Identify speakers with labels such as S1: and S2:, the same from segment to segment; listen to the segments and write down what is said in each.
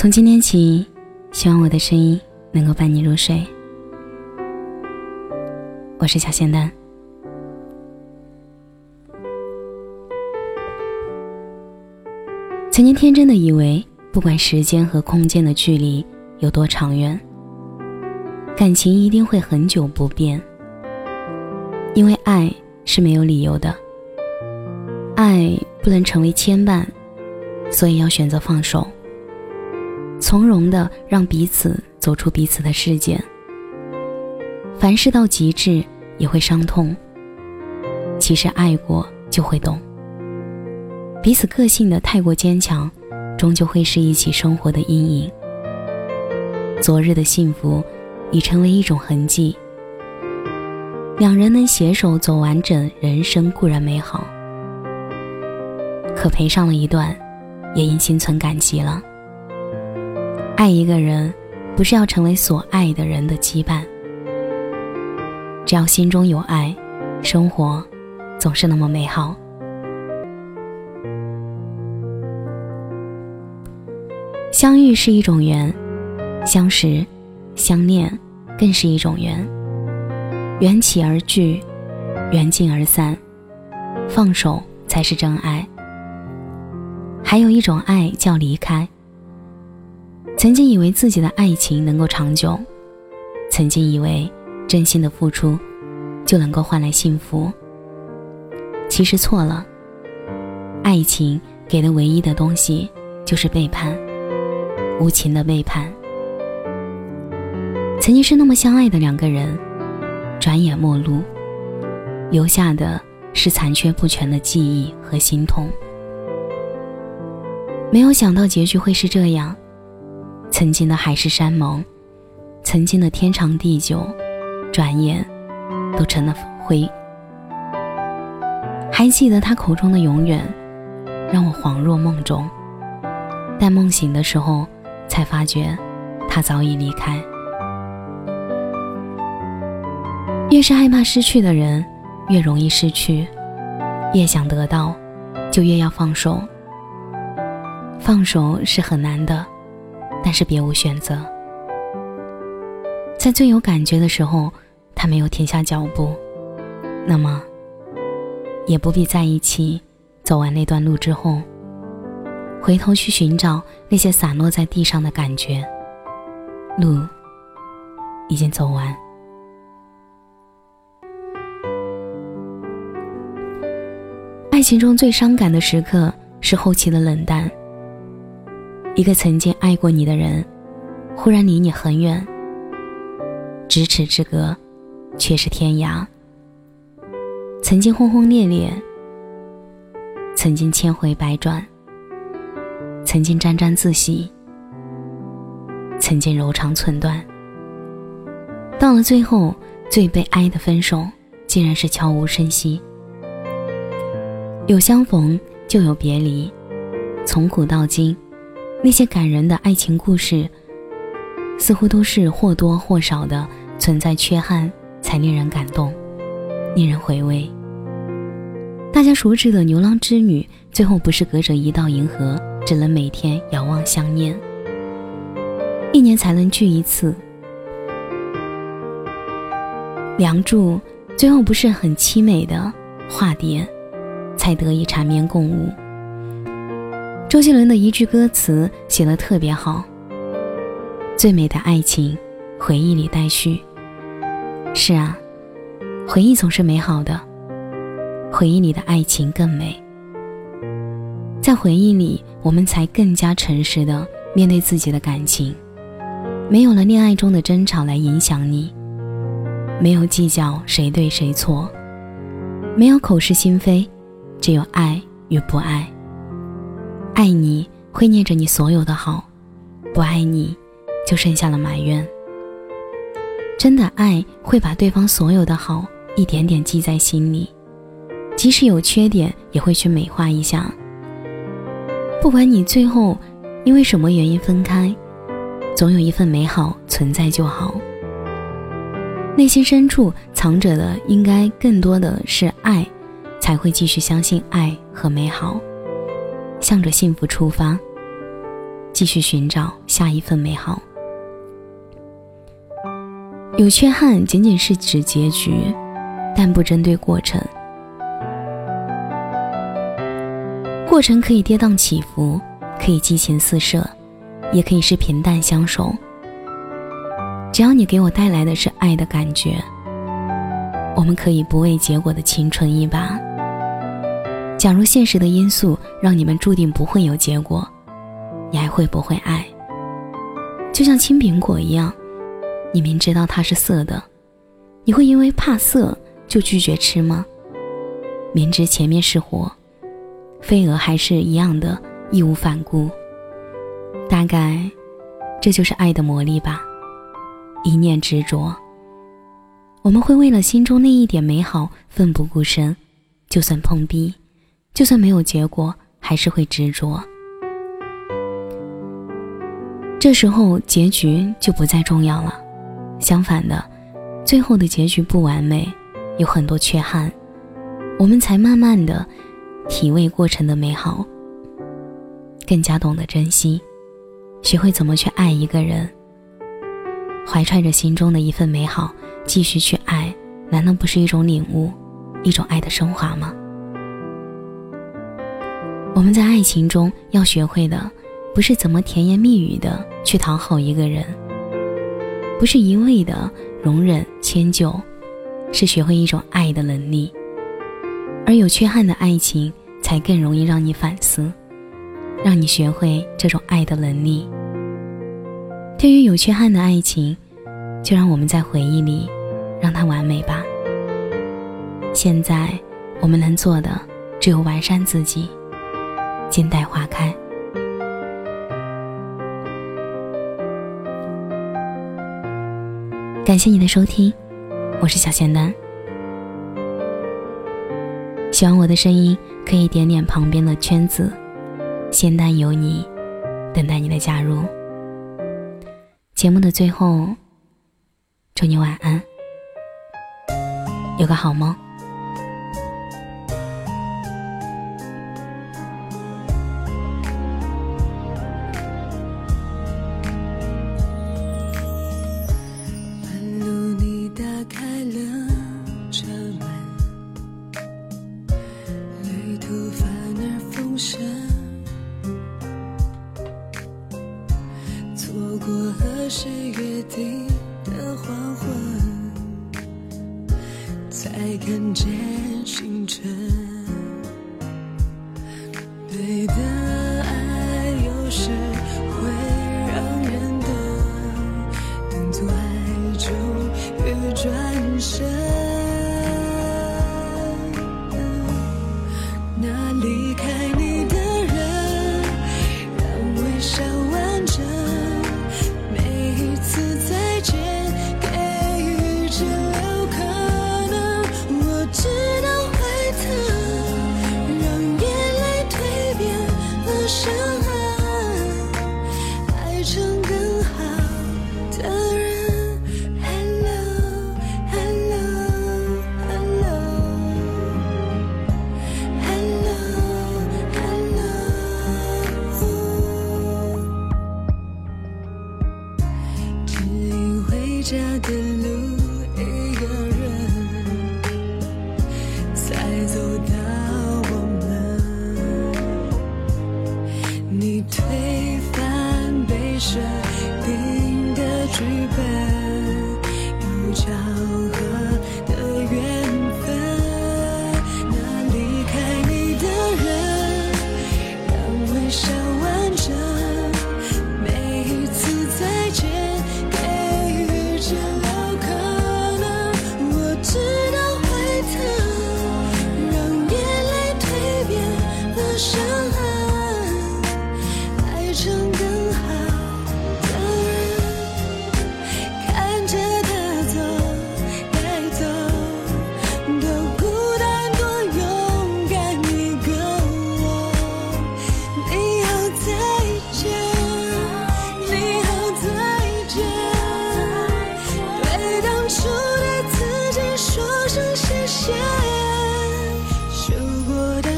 S1: 从今天起，希望我的声音能够伴你入睡。我是小仙丹。曾经天真的以为，不管时间和空间的距离有多长远，感情一定会很久不变。因为爱是没有理由的，爱不能成为牵绊，所以要选择放手。从容的让彼此走出彼此的世界。凡事到极致也会伤痛。其实爱过就会懂。彼此个性的太过坚强，终究会是一起生活的阴影。昨日的幸福，已成为一种痕迹。两人能携手走完整人生固然美好，可赔上了一段，也应心存感激了。爱一个人，不是要成为所爱的人的羁绊。只要心中有爱，生活总是那么美好。相遇是一种缘，相识、相念更是一种缘。缘起而聚，缘尽而散，放手才是真爱。还有一种爱叫离开。曾经以为自己的爱情能够长久，曾经以为真心的付出就能够换来幸福。其实错了，爱情给的唯一的东西就是背叛，无情的背叛。曾经是那么相爱的两个人，转眼陌路，留下的是残缺不全的记忆和心痛。没有想到结局会是这样。曾经的海誓山盟，曾经的天长地久，转眼都成了灰。还记得他口中的永远，让我恍若梦中。但梦醒的时候，才发觉他早已离开。越是害怕失去的人，越容易失去；越想得到，就越要放手。放手是很难的。但是别无选择，在最有感觉的时候，他没有停下脚步，那么也不必在一起。走完那段路之后，回头去寻找那些散落在地上的感觉。路已经走完，爱情中最伤感的时刻是后期的冷淡。一个曾经爱过你的人，忽然离你很远，咫尺之隔，却是天涯。曾经轰轰烈烈，曾经千回百转，曾经沾沾自喜，曾经柔肠寸断。到了最后，最悲哀的分手，竟然是悄无声息。有相逢，就有别离，从古到今。那些感人的爱情故事，似乎都是或多或少的存在缺憾，才令人感动，令人回味。大家熟知的牛郎织女，最后不是隔着一道银河，只能每天遥望相念，一年才能聚一次。梁祝最后不是很凄美的化蝶，才得以缠绵共舞。周杰伦的一句歌词写得特别好：“最美的爱情，回忆里待续。”是啊，回忆总是美好的，回忆里的爱情更美。在回忆里，我们才更加诚实的面对自己的感情，没有了恋爱中的争吵来影响你，没有计较谁对谁错，没有口是心非，只有爱与不爱。爱你会念着你所有的好，不爱你，就剩下了埋怨。真的爱会把对方所有的好一点点记在心里，即使有缺点也会去美化一下。不管你最后因为什么原因分开，总有一份美好存在就好。内心深处藏着的应该更多的是爱，才会继续相信爱和美好。向着幸福出发，继续寻找下一份美好。有缺憾仅仅是指结局，但不针对过程。过程可以跌宕起伏，可以激情四射，也可以是平淡相守。只要你给我带来的是爱的感觉，我们可以不为结果的青春一把。假如现实的因素让你们注定不会有结果，你还会不会爱？就像青苹果一样。你明知道它是涩的，你会因为怕涩就拒绝吃吗？明知前面是火，飞蛾还是一样的义无反顾。大概，这就是爱的魔力吧。一念执着，我们会为了心中那一点美好奋不顾身，就算碰壁，就算没有结果，还是会执着。这时候结局就不再重要了。相反的，最后的结局不完美，有很多缺憾，我们才慢慢的体味过程的美好，更加懂得珍惜，学会怎么去爱一个人。怀揣着心中的一份美好，继续去爱，难道不是一种领悟，一种爱的升华吗？我们在爱情中要学会的，不是怎么甜言蜜语的去讨好一个人。不是一味的容忍迁就，是学会一种爱的能力。而有缺憾的爱情，才更容易让你反思，让你学会这种爱的能力。对于有缺憾的爱情，就让我们在回忆里，让它完美吧。现在我们能做的，只有完善自己，静待花开。感谢你的收听，我是小仙丹。喜欢我的声音，可以点点旁边的圈子，仙丹有你，等待你的加入。节目的最后，祝你晚安，有个好梦。
S2: 才看见星辰对的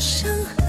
S2: 伤